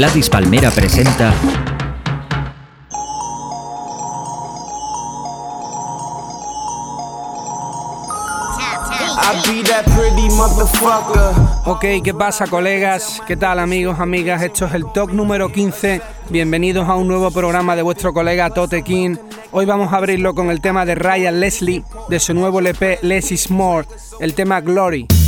Gladys Palmera presenta Ok, ¿qué pasa colegas? ¿Qué tal amigos, amigas? Esto es el top número 15. Bienvenidos a un nuevo programa de vuestro colega Tote King. Hoy vamos a abrirlo con el tema de Ryan Leslie de su nuevo LP Less is More, el tema Glory.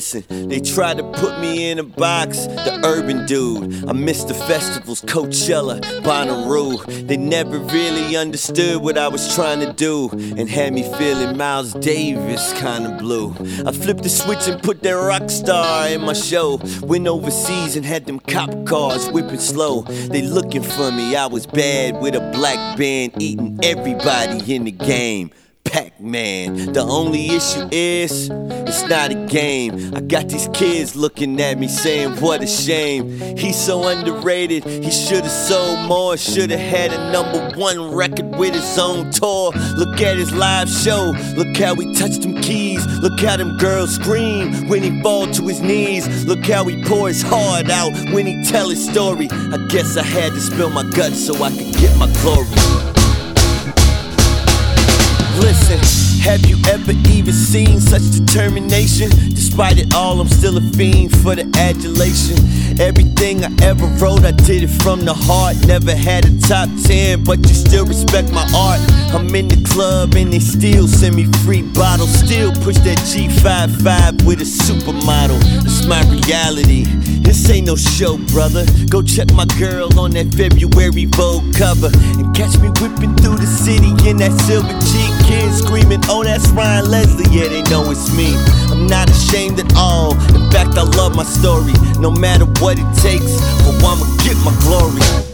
Listen, they tried to put me in a box, the urban dude. I missed the festivals, Coachella, Bonnaroo. They never really understood what I was trying to do and had me feeling Miles Davis kinda blue. I flipped the switch and put that rock star in my show. Went overseas and had them cop cars whipping slow. They looking for me, I was bad with a black band, eating everybody in the game. Pac Man. The only issue is, it's not a game. I got these kids looking at me saying, What a shame. He's so underrated, he should've sold more. Should've had a number one record with his own tour. Look at his live show, look how he touched them keys. Look how them girls scream when he fall to his knees. Look how he pour his heart out when he tell his story. I guess I had to spill my guts so I could get my glory. Have you ever even seen such determination? Despite it all, I'm still a fiend for the adulation. Everything I ever wrote, I did it from the heart. Never had a top 10, but you still respect my art. I'm in the club and they still send me free bottles. Still push that G55 with a supermodel. It's my reality. This ain't no show, brother. Go check my girl on that February Vogue cover. And catch me whipping through the city in that silver G kids screaming, oh, that's Ryan Leslie. Yeah, they know it's me. I'm not ashamed at all. In fact, I love my story. No matter what it takes, oh, I'ma get my glory.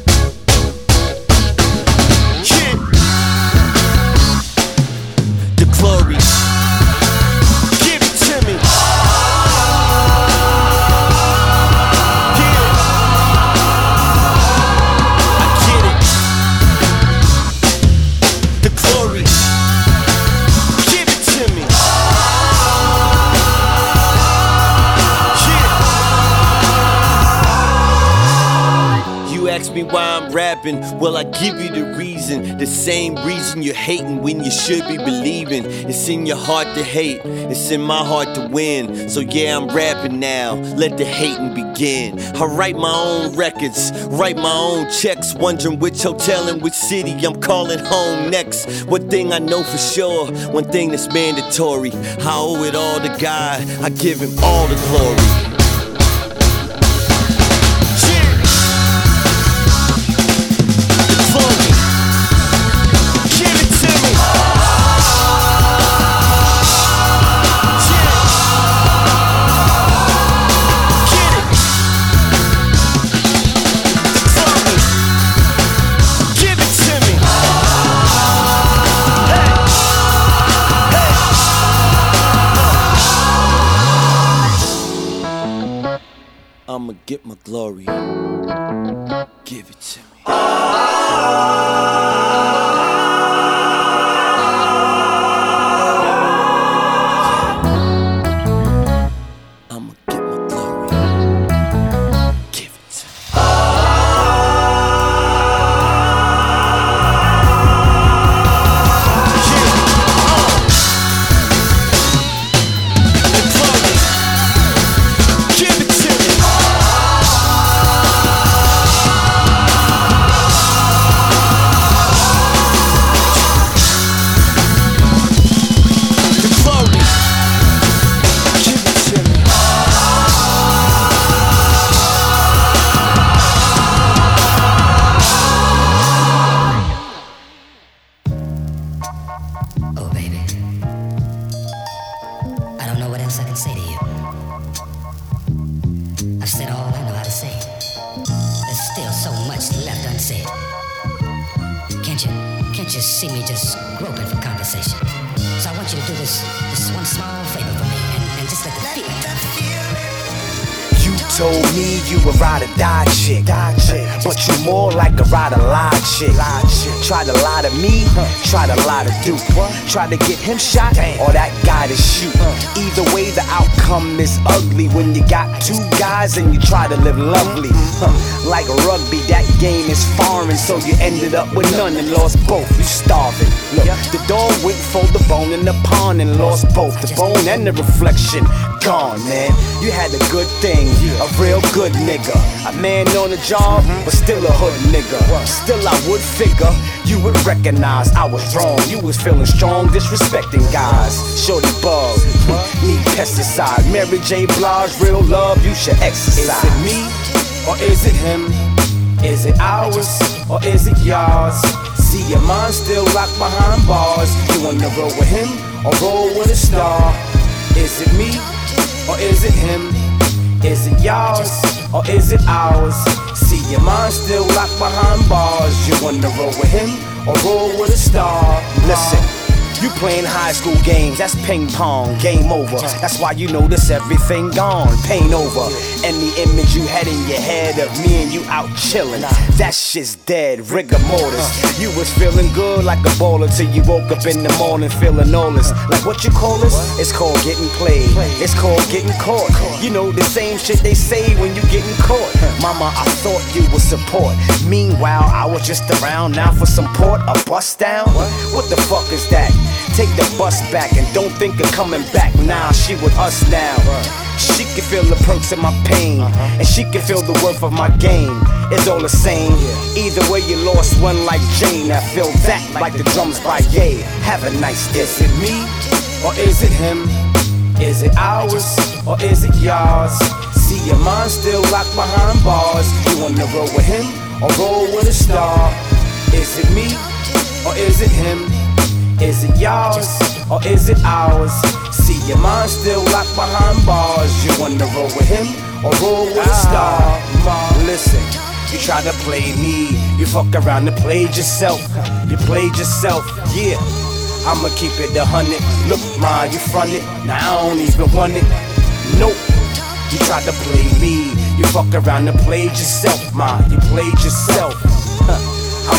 Me why I'm rapping, well, I give you the reason. The same reason you're hating when you should be believing. It's in your heart to hate, it's in my heart to win. So, yeah, I'm rapping now. Let the hating begin. I write my own records, write my own checks, wondering which hotel and which city I'm calling home next. One thing I know for sure, one thing that's mandatory. I owe it all to God, I give him all the glory. Get my glory. Give it to me. said. Or lie chick. Lie chick. Try to lie to me, try to lie to Duke. Try to get him shot Damn. or that guy to shoot. Either way, the outcome is ugly when you got two guys and you try to live lovely. Like rugby, that game is foreign, so you ended up with none and lost both. You starving. Look, the dog went for the bone in the pond and lost both the bone and the reflection. Gone, man. You had a good thing a real good nigga. A man on the job, but still a hood nigga. Still, I would figure you would recognize I was wrong. You was feeling strong, disrespecting guys. Shorty bug, need pesticide. Mary J. Blige, real love, you should exercise. Is it me or is it him? Is it ours or is it yours? See your mind still locked behind bars. You wanna roll with him or roll with a star? Is it me or is it him? Is it yours or is it ours? See your mind still locked behind bars. You wanna roll with him or roll with a star? Listen. You playing high school games, that's ping pong, game over. That's why you notice everything gone, pain over. And the image you had in your head of me and you out chilling, that shit's dead, rigor mortis. You was feeling good like a baller till you woke up in the morning feeling all this. Like what you call this? It's called getting played, it's called getting caught. You know the same shit they say when you getting caught. Mama, I thought you would support. Meanwhile, I was just around now for some port, a bust down. What the fuck is that? Take the bus back and don't think of coming back. Nah, she with us now. She can feel the perks of my pain, uh-huh. and she can feel the worth of my game. It's all the same. Either way, you lost one like Jane. I feel that like the drums by Ye. Have a nice day. Is it me or is it him? Is it ours or is it yours? See your mind still locked behind bars. You wanna roll with him or roll with a star? Is it me or is it him? Is it yours or is it ours? See your mind still locked behind bars. You wanna roll with him or roll with a star? Ma, listen. You try to play me, you fuck around and played yourself. You played yourself, yeah. I'ma keep it a hundred. Look, ma, you front it. Now I don't even want it. Nope. You tried to play me, you fuck around and played yourself, ma. You played yourself.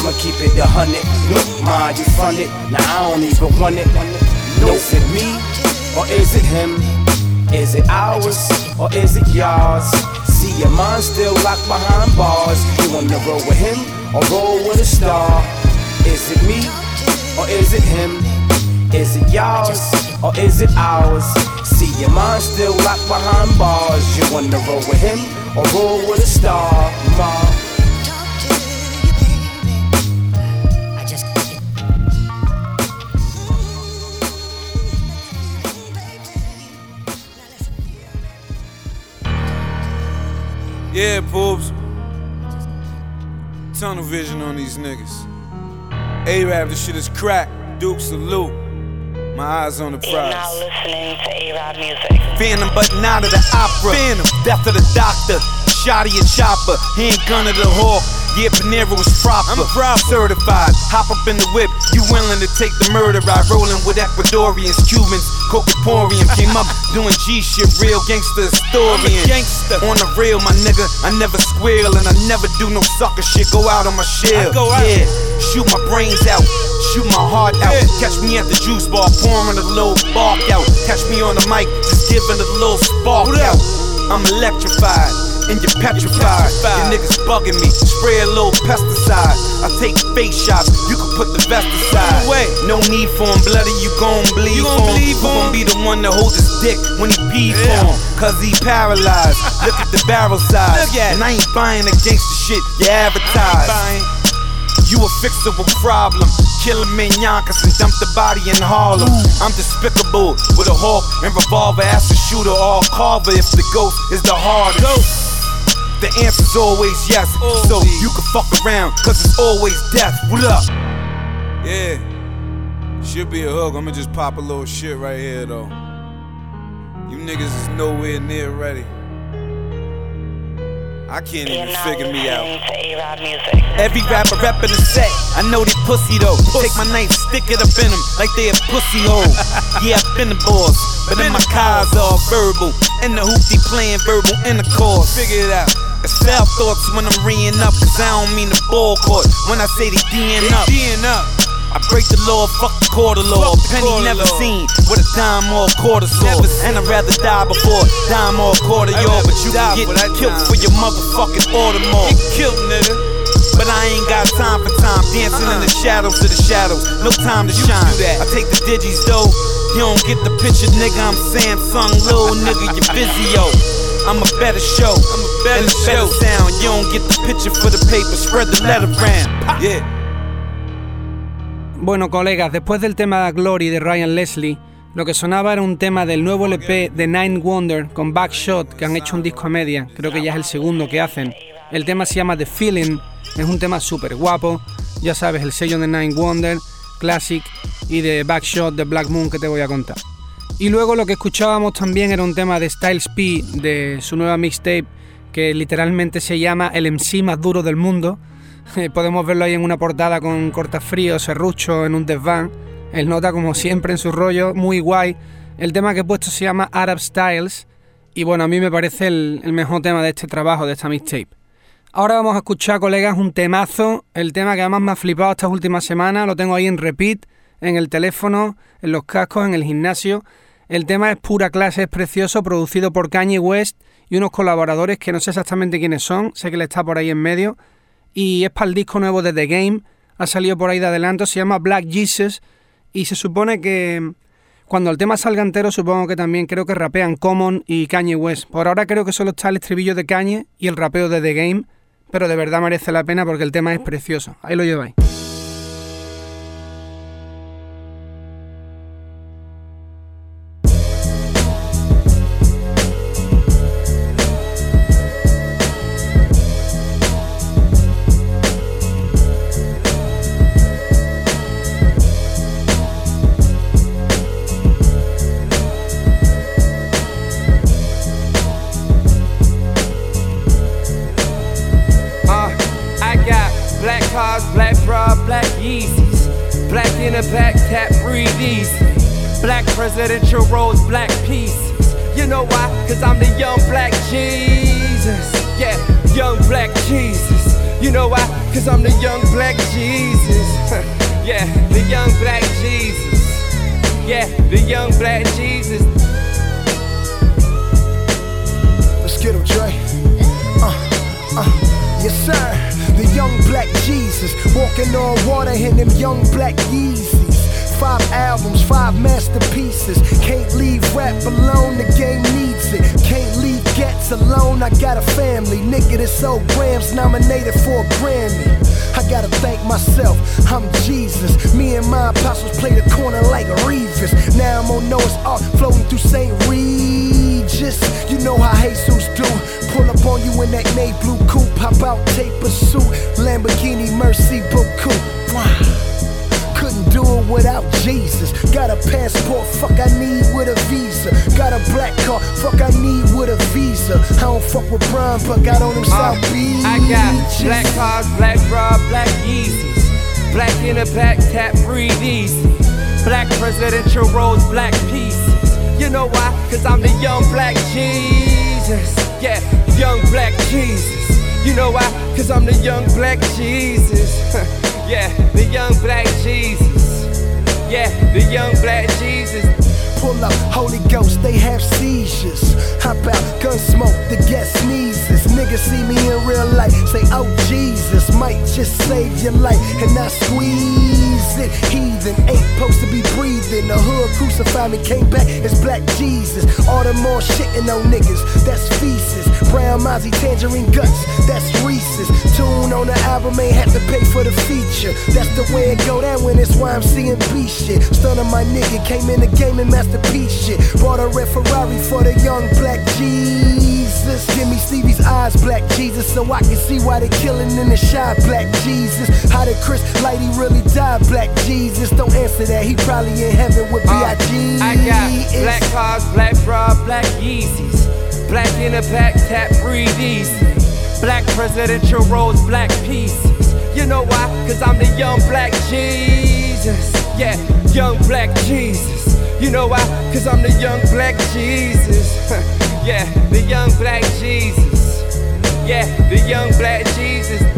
I'ma keep it a hundred. Ma, you front it. Now I don't even want it. No, is it me or is it him? Is it ours or is it yours? See your mind still locked behind bars. You wanna roll with him or roll with a star? Is it me or is it him? Is it yours or is it ours? See your mind still locked behind bars. You wanna roll with him or roll with a star? Ma. Yeah, Poobs. Tunnel vision on these niggas. A-Rap, this shit is crack. Duke salute. My eyes on the prize. You're now listening to A-Rap music. Phantom, but not of the opera. Phantom, death of the doctor. Shotty and chopper. Handgun of the hawk. Yeah, Panera was proper. I'm proud. Certified. Hop up in the whip. You willing to take the murder ride? Rolling with Ecuadorians, Cubans, Cocaporium. Came up doing G shit, real gangster historian. gangster. On the real, my nigga. I never squeal and I never do no sucker shit. Go out on my shell. Go out. Yeah. Shoot my brains out. Shoot my heart out. Catch me at the juice bar, pouring a little bark out. Catch me on the mic, just giving a little spark out. I'm electrified and you're petrified. You niggas bugging me, spray a little pesticide. I take face shots, you can put the vest aside. Wait, no need for him, bloody, you gon' bleed you gon' for him. Who gon' be the one to hold his dick when he pee yeah. for him? Cause he paralyzed. Look at the barrel size. And I ain't buying against the shit you advertise. You a fixable problem. Kill him in Yonkers and dump the body in Harlem. I'm despicable with a hawk and revolver. Ask a shooter or carver if the ghost is the hardest. The answer's always yes. So oh, you can fuck around, cause it's always death. What up? Yeah. Should be a hook. I'ma just pop a little shit right here though. You niggas is nowhere near ready. I can't even figure me out. To A-Rod music. Every rapper rapping the set, I know they pussy though. Take my knife, stick it up in them like they a pussy hole. yeah, I've been the boss, but then my cars all verbal. And the hoopty playing verbal intercourse. Figure it out. It's foul thoughts when I'm reeing up, cause I don't mean the ball court. When I say they D'ing up, up. I break the law, fuck the quarter law. Penny never law. seen with a dime or a quarter saw. And I'd rather die before dime or a quarter y'all. But you can get killed for your motherfucking Baltimore. Get killed, nigga. But I ain't got time for time dancing in the shadows of the shadows. No time to shine. do that. I take the digis though. You don't get the picture, nigga. I'm Samsung, little nigga. You busy yo. I'm a better show. I'm a better and a better show. sound. You don't get the picture for the paper. Spread the letter around. Yeah. Bueno, colegas, después del tema Glory de Ryan Leslie, lo que sonaba era un tema del nuevo LP de Nine Wonder con Backshot, que han hecho un disco a media, creo que ya es el segundo que hacen. El tema se llama The Feeling, es un tema súper guapo, ya sabes, el sello de Nine Wonder, Classic, y de Backshot de Black Moon que te voy a contar. Y luego lo que escuchábamos también era un tema de Styles P de su nueva mixtape, que literalmente se llama El MC más duro del mundo. Eh, Podemos verlo ahí en una portada con cortafrío, serrucho, en un desván. Él nota como siempre en su rollo, muy guay. El tema que he puesto se llama Arab Styles. Y bueno, a mí me parece el, el mejor tema de este trabajo, de esta mixtape. Ahora vamos a escuchar, colegas, un temazo. El tema que además me ha flipado estas últimas semanas. Lo tengo ahí en repeat, en el teléfono, en los cascos, en el gimnasio. El tema es pura clase, es precioso, producido por Kanye West y unos colaboradores que no sé exactamente quiénes son. Sé que le está por ahí en medio y es para el disco nuevo de The Game. Ha salido por ahí de adelanto, se llama Black Jesus y se supone que cuando el tema salga entero supongo que también creo que rapean Common y Kanye West. Por ahora creo que solo está el estribillo de Kanye y el rapeo de The Game, pero de verdad merece la pena porque el tema es precioso. Ahí lo lleváis. Couldn't do it without Jesus. Got a passport, fuck I need with a visa. Got a black car, fuck I need with a visa. I don't fuck with Brian, but got on them uh, South Beach. I got black cars, black bra, black Yeezys. Black in a back, tap, breathe easy. Black presidential rolls, black pieces. You know why? Cause I'm the young black Jesus. Yeah, young black Jesus. You know why? Cause I'm the young black Jesus. yeah, the young black Jesus. Yeah, the young black Jesus. Pull up, Holy Ghost, they have seizures. Hop out, gun smoke, the guest sneezes. Niggas see me in real life, say, oh Jesus, might just save your life. And I squeeze it, heathen, ain't supposed to be breathing. The hood crucified me, came back as black Jesus. All the more shitting on niggas, that's feces. Brown Mozzie, tangerine guts, that's Reese's. Tune on the album, ain't had to pay for the feature. That's the way it go down when it's why I'm seeing B shit. Stunning my nigga, came in the game and masterpiece shit. Bought a red Ferrari for the young black Jesus. Give me Stevie's eyes, black Jesus, so I can see why they killing in the shot, black Jesus. How did Chris Lighty really die, black Jesus? Don't answer that, he probably in heaven with Uh, I got black cars, black bra, black Yeezys. Black in the back, tap, breathe easy. Black presidential roads, black peace. You know why? Cause I'm the young black Jesus. Yeah, young black Jesus. You know why? Cause I'm the young black Jesus. yeah, the young black Jesus. Yeah, the young black Jesus.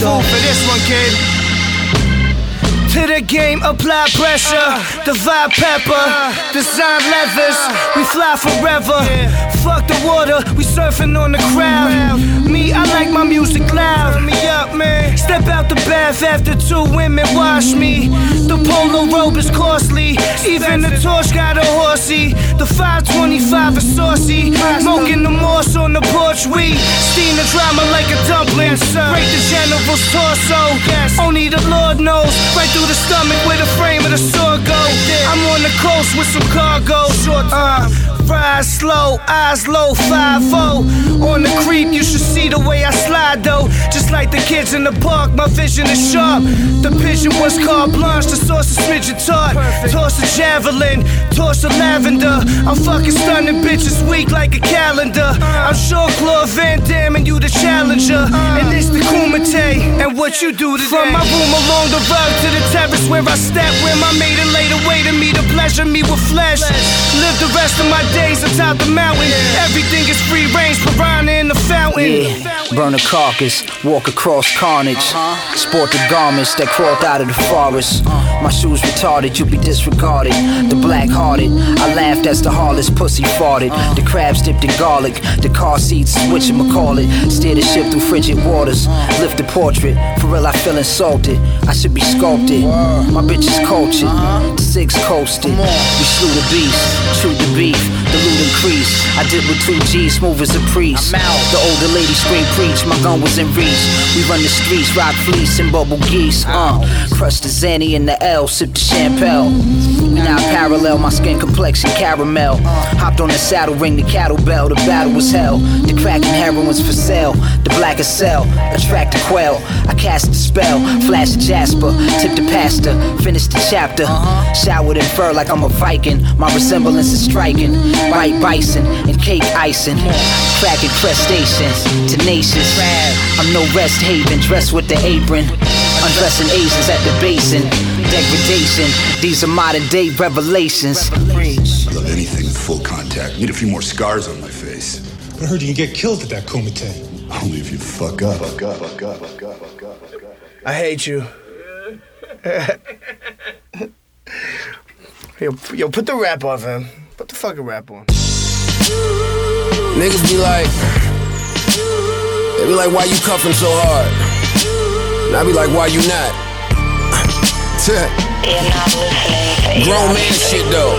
For this one, kid. To the game, apply pressure. Divide pepper, design leathers. We fly forever. Fuck the water, we surfing on the crowd. Me, I like my music loud. Me up, man. Step out the bath after two women wash me. The polo robe is costly. Even the torch got a horsey. The 525 is saucy. Smoking the moss on the porch. We steam the drama like a dumpling. Break the general's torso. Only the Lord knows. Right through the stomach where the frame of the sword go. I'm on the coast with some cargo. Uh, ride slow, eyes low, 5 On the creep, you should see the way I slide though. Just like the kids in the park, my vision is sharp. The pigeon was carte blanche, the source of smidgen taught. Toss a javelin, toss a lavender. I'm fucking stunning bitches weak like a calendar. I'm sure Claude Van Damme and you the challenger. And it's the Kumite, and what you do today. From my room along the road to the terrace where I step, where my maiden laid away to me to pleasure me with flesh. Live the rest of my days atop the mountain. Everything is free range, piranha in the fountain. Yeah, burn a carcass, walk across carnage. Sport the garments that crawled out of the forest. My shoes retarded, you be disregarded. The black hearted, I laughed as the heartless pussy farted. The crabs dipped in garlic, the car seats switching McCall it. Steer the ship through frigid waters, lift the portrait. For real, I feel insulted. I should be sculpted. My bitch is cultured, the six coasted. We slew the beast, chewed the beef, the loot increased. I did with two G's, smooth as a priest. The older lady screamed preach, my gun was in reach. We run the streets, rock fleece and bubble geese. Uh, crush the Zanny in the L, sip the champagne. We now parallel, my skin complexion caramel. Hopped on the saddle, ring the cattle bell. The battle was hell. The cracking heroines for sale. The blackest cell, attract the quail. I cast the spell, flash jasper, tip the pasta, finish the chapter. Showered in fur like I'm a Viking. My resemblance is striking. White bison and cake icing. Cracking crustaceans, tenacious. I'm no rest haven, dressed with the apron. Undressing Asians at the basin. Degradation, these are modern day revelations. I love anything with full contact. Need a few more scars on my face. I heard you can get killed at that Kumite. Only if you fuck up. Fuck up, fuck up, fuck up, fuck up, fuck up. I hate you. yo, yo, put the rap on, fam. Put the fucking rap on. Niggas be like, they be like, why you cuffing so hard? And I be like, why you not? Grown man shit though.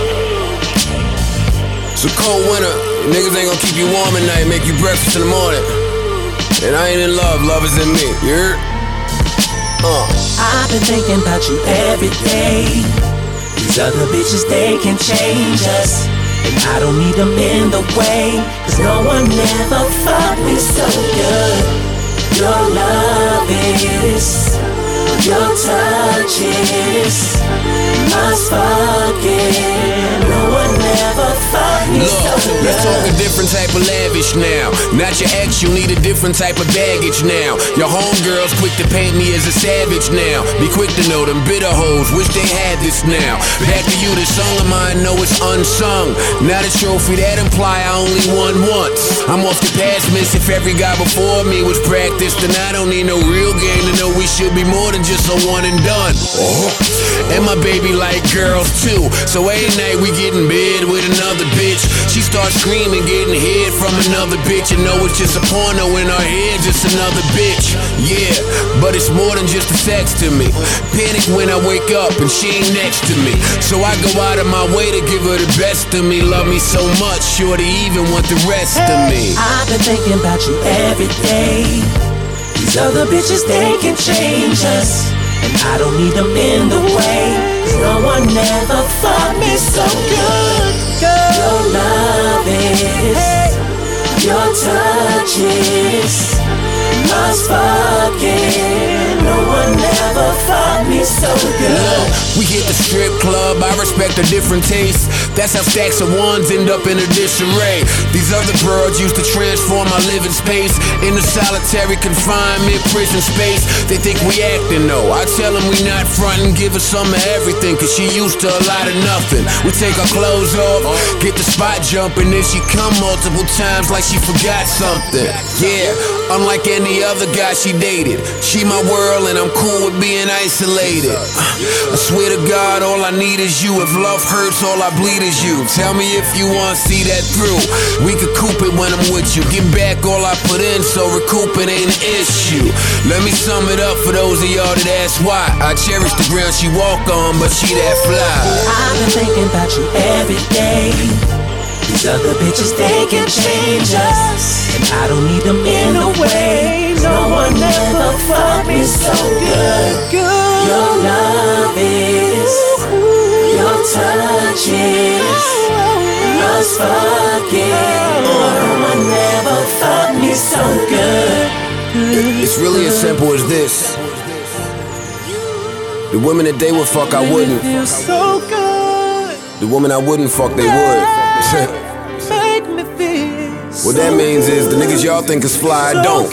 It's a cold winter. Niggas ain't gonna keep you warm at night, make you breakfast in the morning. And I ain't in love, love is in me. You heard? Uh. I've been thinking about you every day. These other bitches, they can change us. And I don't need them in the way. Cause no one ever fucked me so good. Your love is, your touch is, must fucking. No one ever Look, let's talk a different type of lavish now. Not your ex, you need a different type of baggage now. Your homegirls quick to paint me as a savage now. Be quick to know them bitter hoes, wish they had this now. Back to you, this song of mine, know it's unsung. Not a trophy that imply I only won once. I'm off the past miss if every guy before me was practiced, then I don't need no real game to know we should be more than just a one and done. And my baby like girls too. So every night we get in bed with another bitch. She starts screaming, getting hit from another bitch. You know it's just a porno in her head, just another bitch. Yeah, but it's more than just the sex to me. Panic when I wake up and she ain't next to me. So I go out of my way to give her the best of me. Love me so much, sure to even want the rest of me. I've been thinking about you every day. These other bitches, they can change us. And I don't need them in the way. No one ever fucked me so good. Your love is, your touch is, must fucking. No one ever fucked me so good. Look, we hit the strip club, I respect a different taste. That's how stacks of ones end up in a disarray. These other birds used to transform my living space into solitary confinement, prison space. They think we acting though. I tell them we not frontin', give her some of everything, cause she used to a lot of nothing. We take our clothes off, get the spot jumping, then she come multiple times like she forgot something. Yeah, unlike any other guy she dated. She my world and I'm cool with being isolated. Uh, I swear to God, all I need is you. If love hurts, all I bleed is you. Tell me if you want to see that through. We could coop it when I'm with you. Get back all I put in, so recoup it ain't an issue. Let me sum it up for those of y'all that ask why. I cherish the ground she walk on, but she that fly. I've been thinking about you every day. These other bitches, they can change us. And I don't need them in the way. No one ever fucked me so good. Your love is, your touch is, must fucking. No one ever fucked me so good. It's really as simple as this. The women that they would fuck, I wouldn't. Feels so good. The woman I wouldn't fuck, they would. Make me feel what that means is the niggas y'all think is fly, I don't.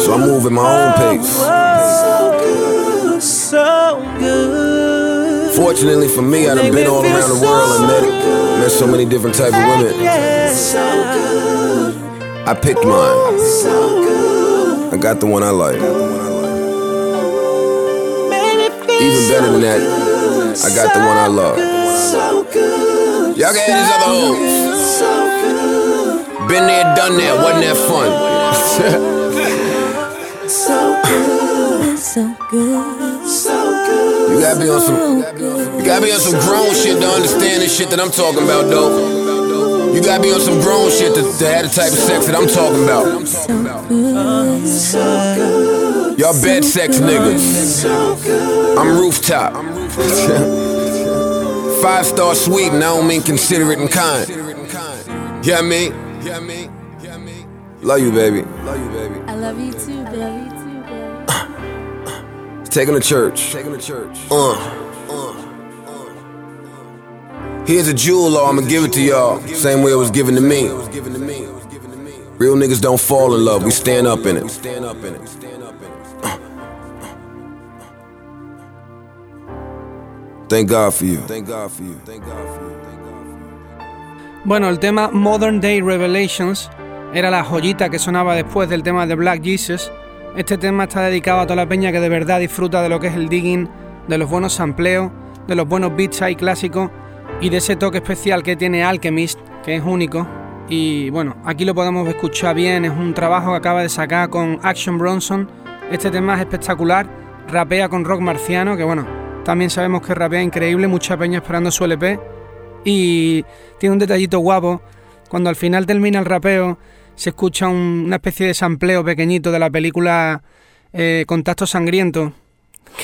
So I move at my own pace. so good, so good. Fortunately for me, I done been all around the world and met, met so many different type of women. Yeah, so good, I picked mine. so good. I got the one I like. Made me feel Even better than that, I got the one I love. so good. Y'all can have these other hoes. So good, Been there, done that, wasn't that fun? so good, so good, so good. You gotta be on some, you gotta be on some grown shit to understand this shit that I'm talking about, though. You gotta be on some grown shit to, to have the type of sex that I'm talking about. Y'all bed sex niggas. I'm rooftop. Five star suite, and I don't mean considerate and kind. Yeah, I mean? Love you, baby. I love you too, baby. Taking to church. Uh. Here's a jewel, law, I'ma give it to y'all. Same way it was given to me. Real niggas don't fall in love, we stand up in it. Thank God for you. Thank God for you. Thank God for you. Bueno, el tema Modern Day Revelations era la joyita que sonaba después del tema de Black Jesus. Este tema está dedicado a toda la peña que de verdad disfruta de lo que es el digging, de los buenos sampleos, de los buenos beats ahí clásicos y de ese toque especial que tiene Alchemist, que es único. Y bueno, aquí lo podemos escuchar bien, es un trabajo que acaba de sacar con Action Bronson. Este tema es espectacular, rapea con rock marciano, que bueno, también sabemos que rapea increíble, mucha peña esperando su LP. Y tiene un detallito guapo, cuando al final termina el rapeo, se escucha un- una especie de sampleo pequeñito de la película eh, Contacto Sangriento,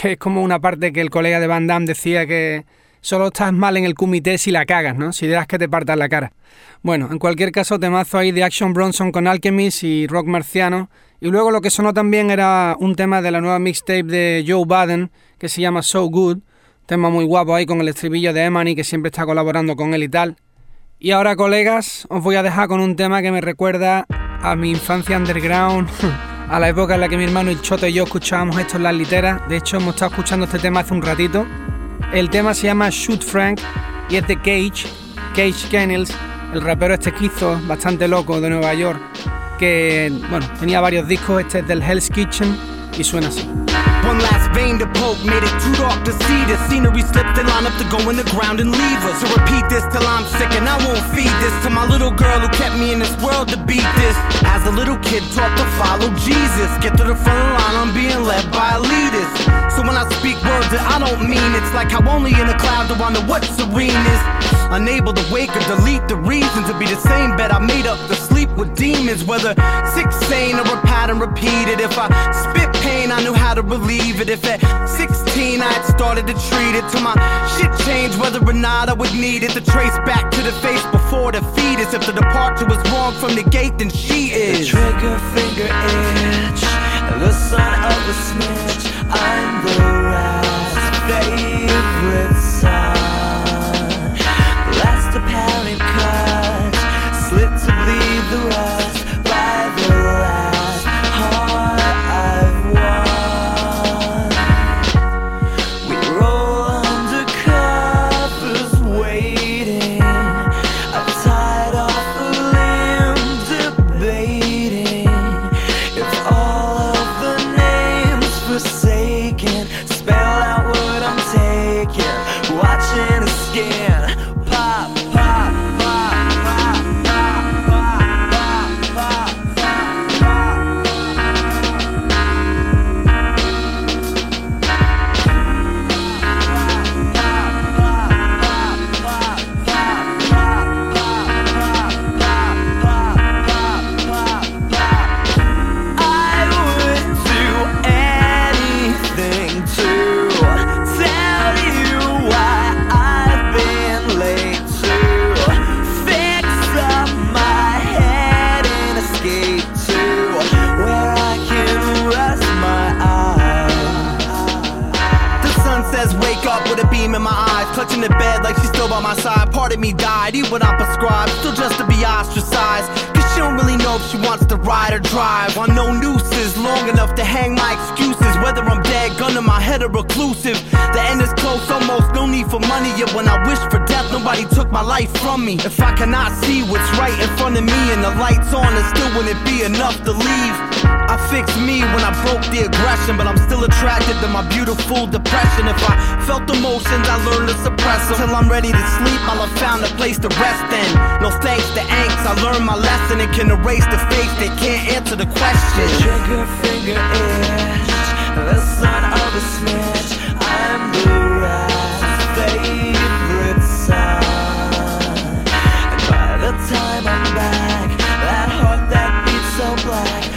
que es como una parte que el colega de Van Damme decía que, Solo estás mal en el comité si la cagas, ¿no? Si dejas que te partas la cara. Bueno, en cualquier caso, temazo ahí de Action Bronson con Alchemist y Rock Marciano. Y luego lo que sonó también era un tema de la nueva mixtape de Joe Baden que se llama So Good. Tema muy guapo ahí con el estribillo de Emani que siempre está colaborando con él y tal. Y ahora, colegas, os voy a dejar con un tema que me recuerda a mi infancia underground, a la época en la que mi hermano el Choto y yo escuchábamos esto en las literas. De hecho, hemos estado escuchando este tema hace un ratito. El tema se llama Shoot Frank y es de Cage, Cage Kennels, el rapero este quizo, bastante loco de Nueva York, que bueno, tenía varios discos, este es del Hell's Kitchen y suena así. One last vein to poke, made it too dark to see the scenery slipped and line up to go in the ground and leave us. So repeat this till I'm sick and I won't feed this to my little girl who kept me in this world to beat this. As a little kid taught to follow Jesus, get to the front line, I'm being led by I don't mean, it's like how only in a cloud do I know what serene is. Unable to wake or delete the reason to be the same bed I made up to sleep with demons. Whether sick, sane, or a pattern repeated. If I spit pain, I knew how to relieve it. If at 16 I had started to treat it till my shit changed, whether or not I would need it to trace back to the face before the fetus. If the departure was wrong from the gate, then she is. The trigger finger itch, the son of a snitch. I'm the rat's regrets. On no nooses, long enough to hang my excuses. Whether I'm dead, gun in my head or reclusive. The end is close, almost no need for money. Yet when I wish for death, nobody took my life from me. If I cannot see what's right in front of me and the lights on, it still wouldn't be enough to leave. I fixed me when I broke the aggression, but I'm still attracted to my beautiful depression. If I felt emotions, I learned to suppress them. Till I'm ready to sleep, I'll have found a place to rest in. No thanks to angst, I learned my lesson. It can erase the face that can't answer the question. Trigger finger itch, the son of a snitch. I'm the rat's favorite son. And by the time I'm back, that heart that beats so black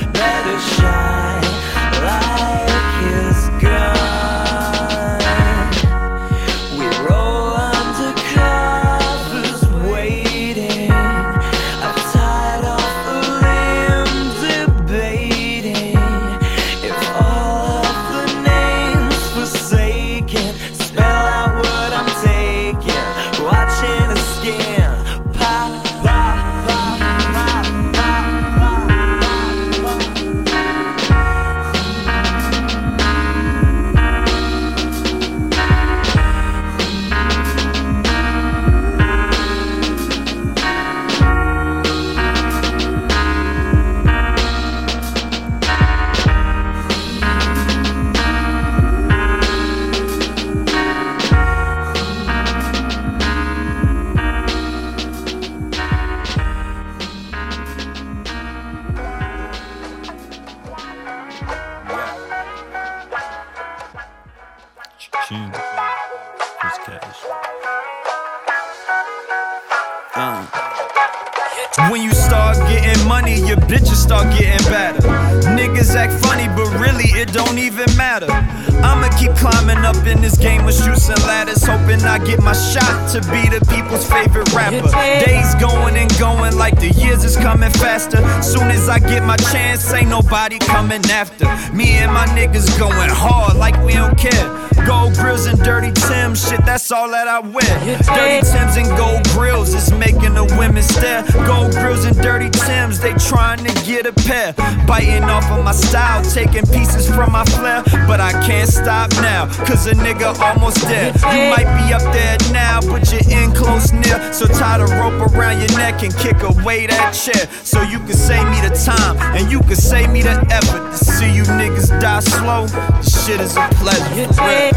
to get a pair. Biting off of my style, taking pieces from my flair. But I can't stop now, cause a nigga almost there. You might be up there now, but you're in close near. So tie the rope around your neck and kick away that chair. So you can save me the time, and you can save me the effort. To see you niggas die slow, this shit is a pleasure. For real.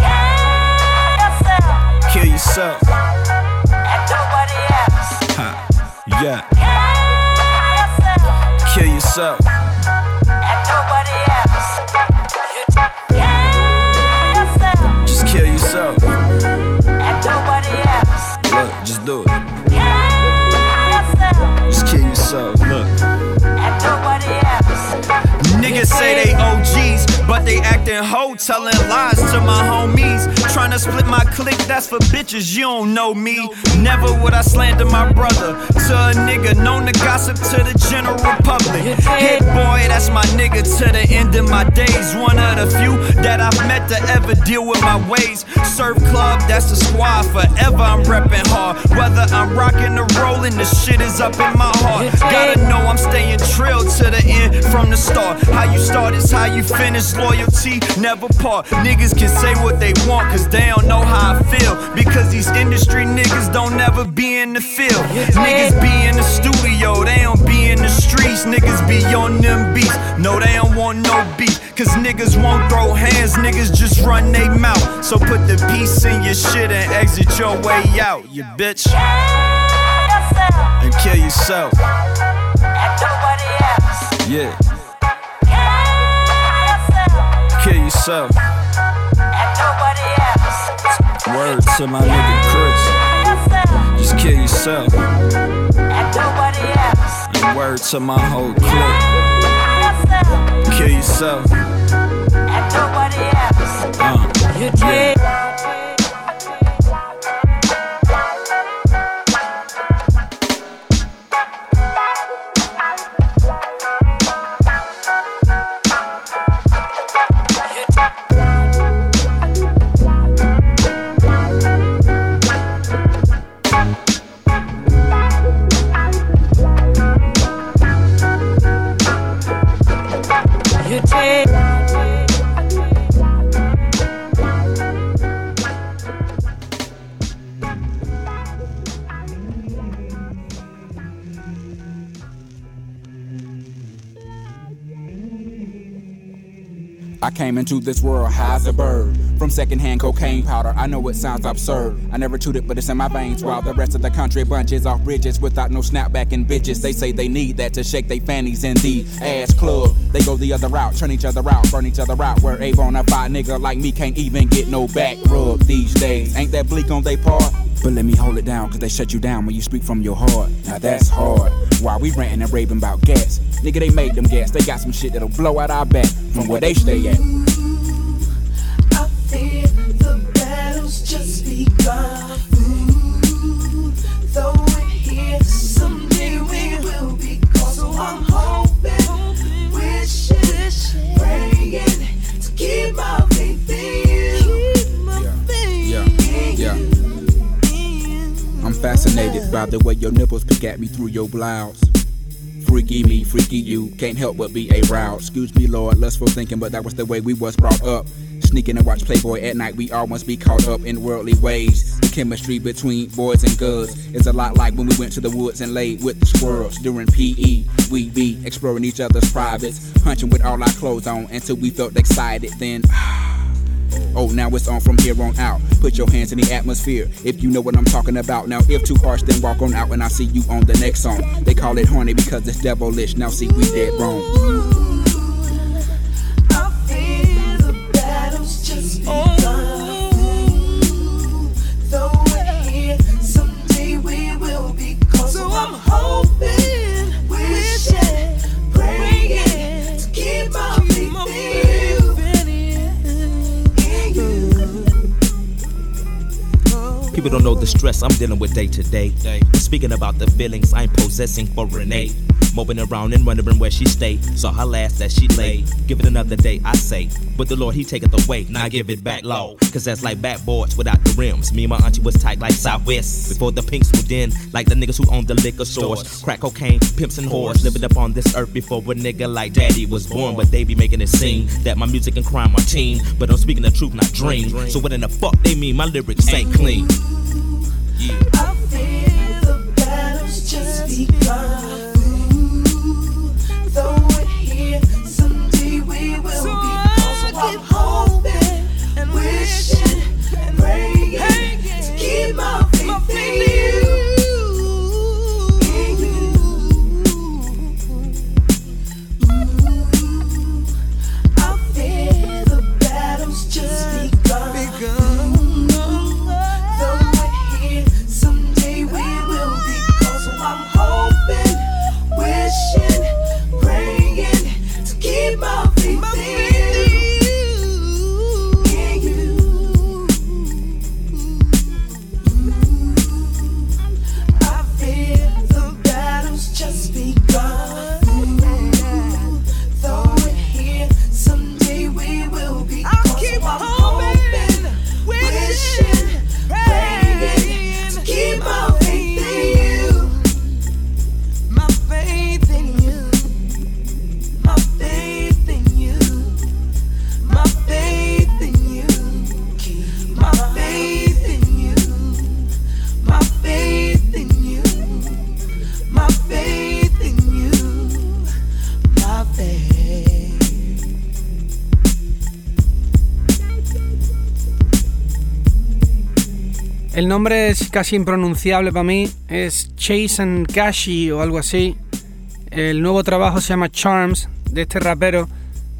Kill yourself. Ha, yeah. Kill yourself. Just kill yourself. Look, just do it. Just kill yourself. Look. Niggas say they OGs, but they acting hoe, telling lies to my homies. Trying to split my clique, that's for bitches, you don't know me. Never would I slander my brother to a nigga known to gossip to the general public. Hit boy, that's my nigga to the end of my days. One of the few that I've met to ever deal with my ways. Surf club, that's the squad, forever I'm reppin' hard. Whether I'm rockin' or rollin', the shit is up in my heart. Gotta know I'm staying trill to the end from the start. How you start is how you finish. Loyalty never part. Niggas can say what they want, cause they don't know how I feel. Because these industry niggas don't never be in the field. Niggas be in the studio, they don't be in the streets. Niggas be on them beats. No, they don't want no beat. Cause niggas won't throw hands, niggas just run they mouth. So put the piece in your shit and exit your way out, you bitch. And kill yourself. Yeah. Kill yourself. Word to my nigga Chris. Just kill yourself. And word to my whole clique. Kill yourself. Uh, yeah. Came into this world high as a bird. From secondhand cocaine powder, I know it sounds absurd. I never chewed it, but it's in my veins. While the rest of the country bunches off bridges without no snapback and bitches. They say they need that to shake their fannies in the ass club. They go the other route, turn each other out, burn each other out. Where a bona fide nigga like me can't even get no back rub these days. Ain't that bleak on they part? But let me hold it down, cause they shut you down when you speak from your heart. Now that's hard. Why we ranting and raving about gas. Nigga, they made them gas. They got some shit that'll blow out our back from where they stay at. The way your nipples pick at me through your blouse. Freaky me, freaky you, can't help but be a route. Excuse me, Lord, lustful thinking, but that was the way we was brought up. Sneaking and watch Playboy at night, we all must be caught up in worldly ways. The chemistry between boys and girls is a lot like when we went to the woods and laid with the squirrels during PE. We be exploring each other's privates, hunching with all our clothes on until we felt excited. Then. Oh, now it's on from here on out. Put your hands in the atmosphere if you know what I'm talking about. Now, if too harsh, then walk on out and I'll see you on the next song. They call it horny because it's devilish. Now, see, we dead wrong. The stress I'm dealing with day to day. Speaking about the feelings I'm possessing for Renee. Moping around and wondering where she stayed. Saw her last that she laid. Give it another day, I say. But the Lord, He taketh away. Now I give it back low. Cause that's like backboards without the rims. Me and my auntie was tight like Southwest. Before the pinks moved in, like the niggas who owned the liquor stores. Crack cocaine, pimps and whores. Living up on this earth before a nigga like daddy was born. But they be making it seem that my music and crime are team. But I'm speaking the truth, not dream. So what in the fuck they mean? My lyrics ain't clean. Yeah. I feel the battle's just begun. Nombre es casi impronunciable para mí, es Chase and o algo así. El nuevo trabajo se llama Charms de este rapero.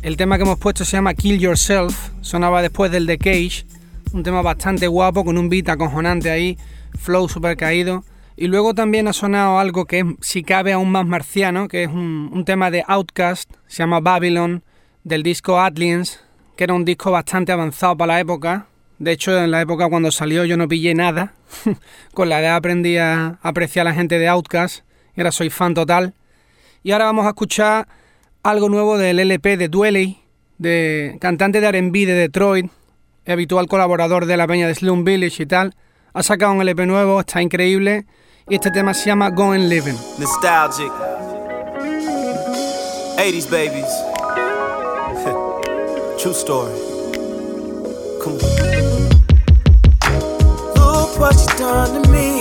El tema que hemos puesto se llama Kill Yourself, sonaba después del The Cage. Un tema bastante guapo con un beat acojonante ahí, flow super caído. Y luego también ha sonado algo que es, si cabe, aún más marciano, que es un, tema de Outkast, se llama Babylon, del disco Atlians, que era un disco bastante avanzado para la época. De hecho, en la época cuando salió yo no pillé nada. Con la edad aprendí a apreciar a la gente de Outkast y ahora soy fan total. Y ahora vamos a escuchar algo nuevo del LP de Dwelly, de cantante de R&B de Detroit, habitual colaborador de la peña de Slum Village y tal. Ha sacado un LP nuevo, está increíble. Y este tema se llama Going Living. Nostalgic. 80s babies. True story. Come on. To me.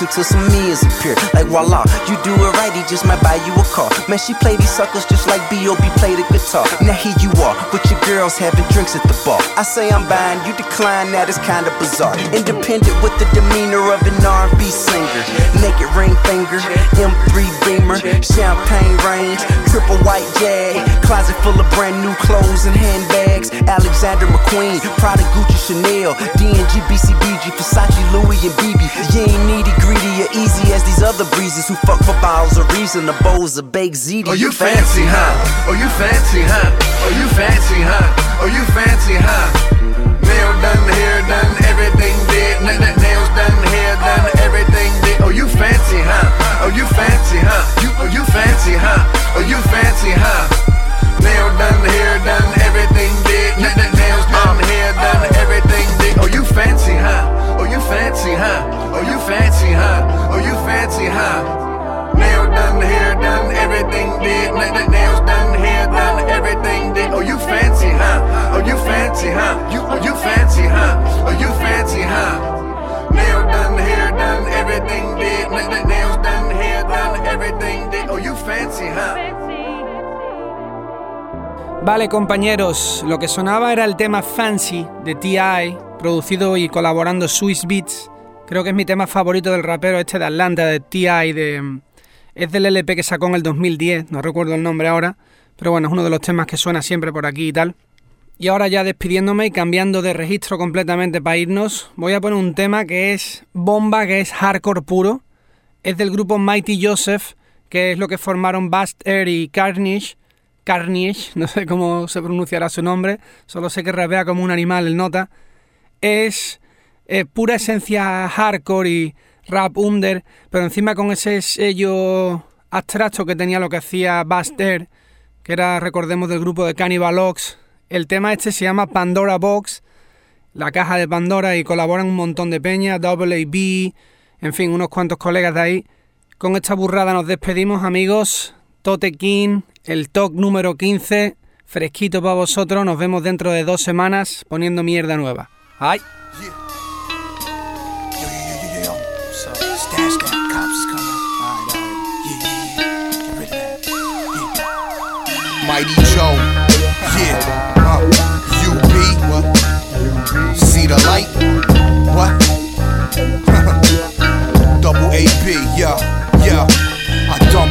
Until some millions appear. Like voila, you do it right, he just might buy you a car. Man, she play these suckers just like B.O.B. play the guitar. Now here you are, with your girls having drinks at the bar. I say I'm buying, you decline, that is kinda bizarre. Independent with the demeanor of an R&B singer. Naked ring finger, M3 Beamer, champagne range, triple white jag, closet full of brand new clothes and handbags. Alexander McQueen, Prada, Gucci, Chanel, D&G, BCBG, Versace, Louis, and BB. You ain't needy, easy as these other breezes who fuck for bottles of reason, the bowls of baked ziti. Oh, you fancy, huh? Oh, you fancy, huh? Oh, you fancy, huh? Oh, you fancy, huh? Nail done, hair done, everything did. N- n- nails done, hair done, everything did. Oh, you fancy, huh? Oh, you fancy, huh? You, oh, you fancy, huh? Oh, you fancy, huh? Nail done, hair done, everything did. N- nails done, uh. hair done, everything did. Oh, you fancy, huh? You fancy, huh? Oh, you fancy, huh? Oh, you fancy, huh? Nail done, hair done, everything did. Nails done, hair done, everything did. Oh, you fancy, huh? Oh, you fancy, huh? You, oh, you fancy, huh? Oh, you fancy, huh? Nail done, hair done, everything did. Nails done, hair done, everything did. Oh, you fancy, huh? Vale, compañeros, lo que sonaba era el tema Fancy de T.I., producido y colaborando Swiss Beats. Creo que es mi tema favorito del rapero este de Atlanta, de T.I., de... Es del LP que sacó en el 2010, no recuerdo el nombre ahora, pero bueno, es uno de los temas que suena siempre por aquí y tal. Y ahora ya despidiéndome y cambiando de registro completamente para irnos, voy a poner un tema que es bomba, que es hardcore puro. Es del grupo Mighty Joseph, que es lo que formaron Bast Air y Carnage. Carnage, no sé cómo se pronunciará su nombre, solo sé que rapea como un animal el nota. Es eh, pura esencia hardcore y rap under, pero encima con ese sello abstracto que tenía lo que hacía Buster, que era, recordemos, del grupo de Cannibal Ox. El tema este se llama Pandora Box, la caja de Pandora, y colaboran un montón de peñas, B, en fin, unos cuantos colegas de ahí. Con esta burrada nos despedimos, amigos. Tote King, el talk número 15, fresquito para vosotros. Nos vemos dentro de dos semanas poniendo mierda nueva. ¡Ay! Stash that, cops coming. Alright. Yeah, yeah, yeah. Get rid of that. Yeah. Mighty Joe, yeah, uh, UB, what? See the light, what? Double AB, yeah, yeah.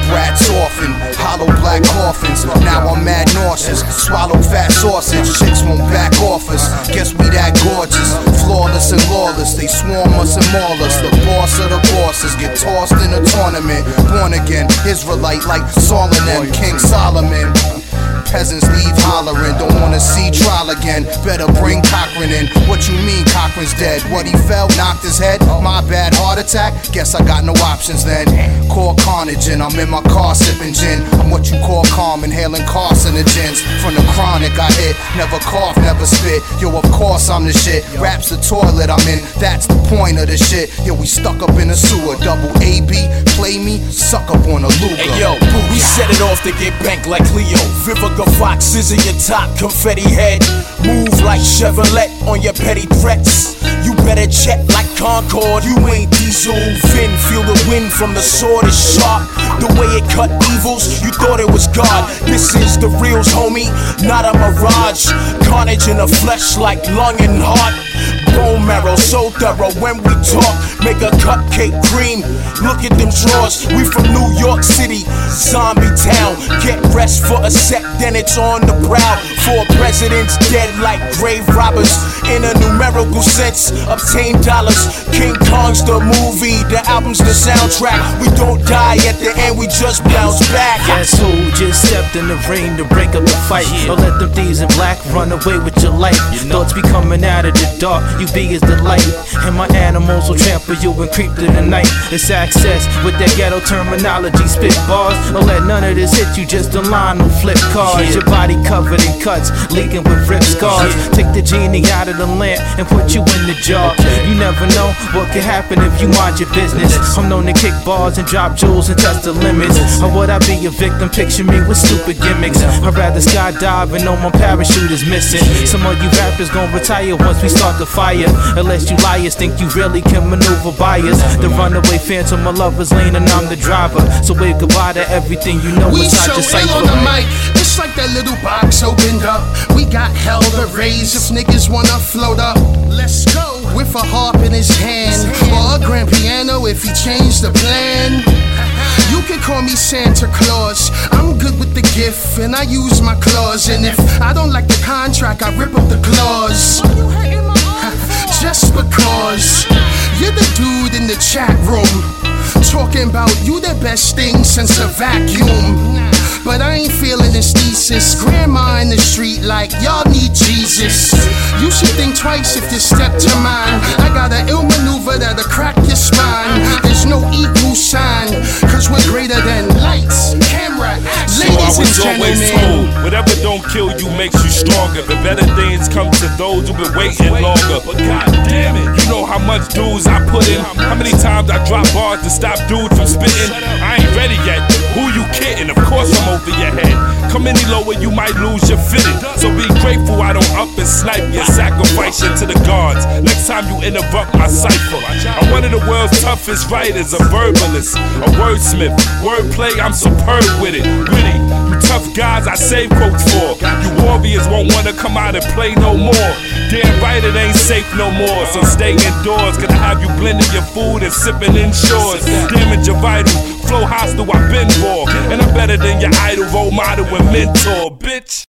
Rats often, hollow black coffins. Now I'm mad nauseous, swallow fat sausage. Chicks won't back off us. Guess we that gorgeous, flawless and lawless. They swarm us and maul us. The boss of the bosses get tossed in a tournament. Born again, Israelite like Solomon, King Solomon. Peasants leave hollering, don't wanna see trial again. Better bring Cochran in. What you mean Cochran's dead? What he felt, knocked his head? My bad, heart attack? Guess I got no options then. Call carnage and I'm in my car sipping gin. I'm what you call calm, inhaling carcinogens. From the chronic I hit, never cough, never spit. Yo, of course I'm the shit. Raps the toilet I'm in, that's the point of the shit. Yo, we stuck up in the sewer. Double AB, play me, suck up on a Luger. Hey yo, we set it off to get banked like Cleo. Vivica Fox is in your top, confetti head. Move like Chevrolet on your petty threats. You better check like Concord. You ain't diesel. Vin, feel the wind from the sword is sharp. The way it cut evils, you thought it was God. This is the reals, homie, not a mirage. Carnage in the flesh like lung and heart. Bone marrow so thorough when we talk. Make a cupcake cream. Look at them drawers. We from New York City, zombie town. Get rest for a sec, then it's on the prowl. Four presidents dead like grave robbers. In a numerical sense, obtain dollars. King Kong's the movie, the album's the soundtrack. We don't die at the end, we just bounce back. Guess who just stepped in the ring to break up the fight? Don't let them thieves in black run away with your life. Thoughts be coming out of the dark, you be as the light. And my animals will trample you and creep through the night. It's access with that ghetto terminology, spit bars. Don't let none of this hit you, just a line will flip cars. Your body covered in cuts, leaking with rip scars. Take the genie out of the lamp and put you in the jar. You never know what could happen if you mind your business. I'm known to kick bars and drop jewels and test the limits. Or would I be a victim? Picture me with stupid gimmicks. I'd rather skydive and know my parachute is missing. Some of you rappers gon' retire once we start the fire. Unless you liars think you really can maneuver bias. The runaway phantom, my lover's lane, and I'm the driver. So wave goodbye to everything you know We inside your cipher. on the mic, it's like that little box opened up. We got hell to raise if niggas wanna float up. Let's go with a harp in his hand or a grand piano if he changed the plan. You can call me Santa Claus. I'm good with the gift and I use my claws. And if I don't like the contract, I rip up the clause. Just because you're the dude in the chat room talking about you the best thing since a vacuum. But I ain't feeling his thesis. Grandma in the street, like y'all need Jesus. You should think twice if you step to mine. I got an ill maneuver that'll crack your spine. There's no equal sign, cause we're greater than lights, camera, action. So I was always told, whatever don't kill you makes you stronger. The better things come to those who've been waiting longer. But god damn it, you know how much dues I put in. How many times I drop bars to stop dudes from spitting? I ain't ready yet. Who you kidding? Of course I'm over your head. Come any lower, you might lose your fitting. So be grateful I don't up and snipe you, sacrifice you to the gods. Next time you interrupt my cipher. I'm one of the world's toughest writers, a verbalist, a wordsmith. Wordplay, I'm superb with it. Witty, tough guys I save quotes for. You warriors won't wanna come out and play no more. Damn right it ain't safe no more. So stay indoors, gonna have you blending your food and sipping inshores. Damage your vitals, flow hostile, I've been for. And I'm better than your idol, role model, and mentor, bitch.